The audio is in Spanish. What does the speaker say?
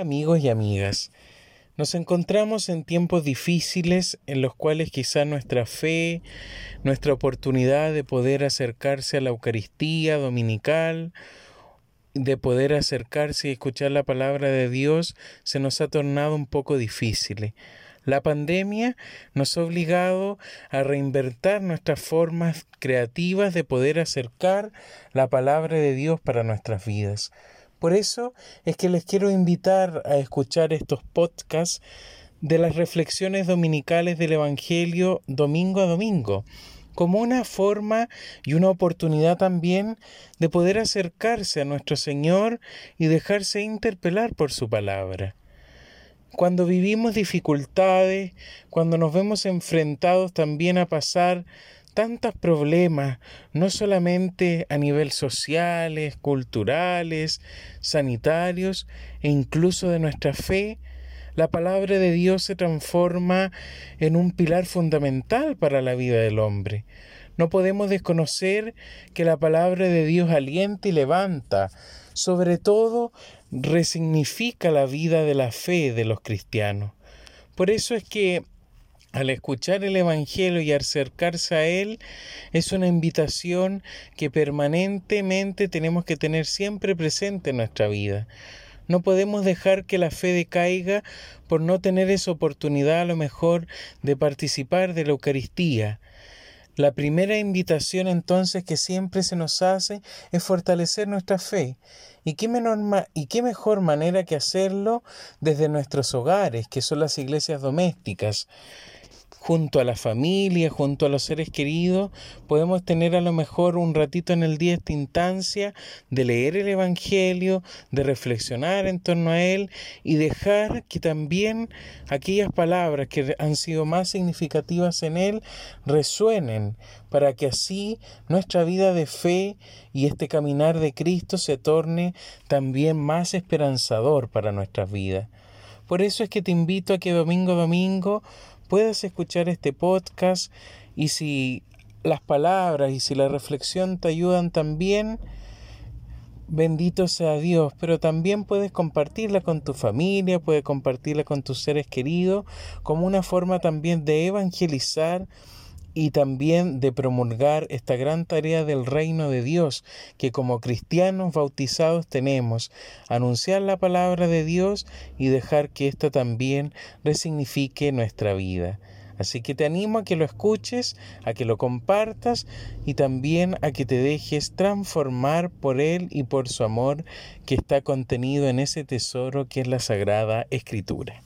Amigos y amigas, nos encontramos en tiempos difíciles en los cuales quizá nuestra fe, nuestra oportunidad de poder acercarse a la Eucaristía dominical, de poder acercarse y escuchar la palabra de Dios, se nos ha tornado un poco difícil. La pandemia nos ha obligado a reinvertir nuestras formas creativas de poder acercar la palabra de Dios para nuestras vidas. Por eso es que les quiero invitar a escuchar estos podcasts de las reflexiones dominicales del Evangelio domingo a domingo, como una forma y una oportunidad también de poder acercarse a nuestro Señor y dejarse interpelar por su palabra. Cuando vivimos dificultades, cuando nos vemos enfrentados también a pasar tantos problemas, no solamente a nivel sociales, culturales, sanitarios e incluso de nuestra fe, la palabra de Dios se transforma en un pilar fundamental para la vida del hombre. No podemos desconocer que la palabra de Dios alienta y levanta, sobre todo resignifica la vida de la fe de los cristianos. Por eso es que al escuchar el Evangelio y acercarse a Él, es una invitación que permanentemente tenemos que tener siempre presente en nuestra vida. No podemos dejar que la fe decaiga por no tener esa oportunidad a lo mejor de participar de la Eucaristía. La primera invitación entonces que siempre se nos hace es fortalecer nuestra fe. ¿Y qué, menor ¿Y qué mejor manera que hacerlo desde nuestros hogares, que son las iglesias domésticas? Junto a la familia, junto a los seres queridos, podemos tener a lo mejor un ratito en el día esta instancia de leer el Evangelio, de reflexionar en torno a él y dejar que también aquellas palabras que han sido más significativas en él resuenen para que así nuestra vida de fe y este caminar de Cristo se torne también más esperanzador para nuestras vidas. Por eso es que te invito a que domingo domingo puedas escuchar este podcast y si las palabras y si la reflexión te ayudan también, bendito sea Dios, pero también puedes compartirla con tu familia, puedes compartirla con tus seres queridos, como una forma también de evangelizar y también de promulgar esta gran tarea del reino de Dios que como cristianos bautizados tenemos, anunciar la palabra de Dios y dejar que ésta también resignifique nuestra vida. Así que te animo a que lo escuches, a que lo compartas y también a que te dejes transformar por Él y por su amor que está contenido en ese tesoro que es la Sagrada Escritura.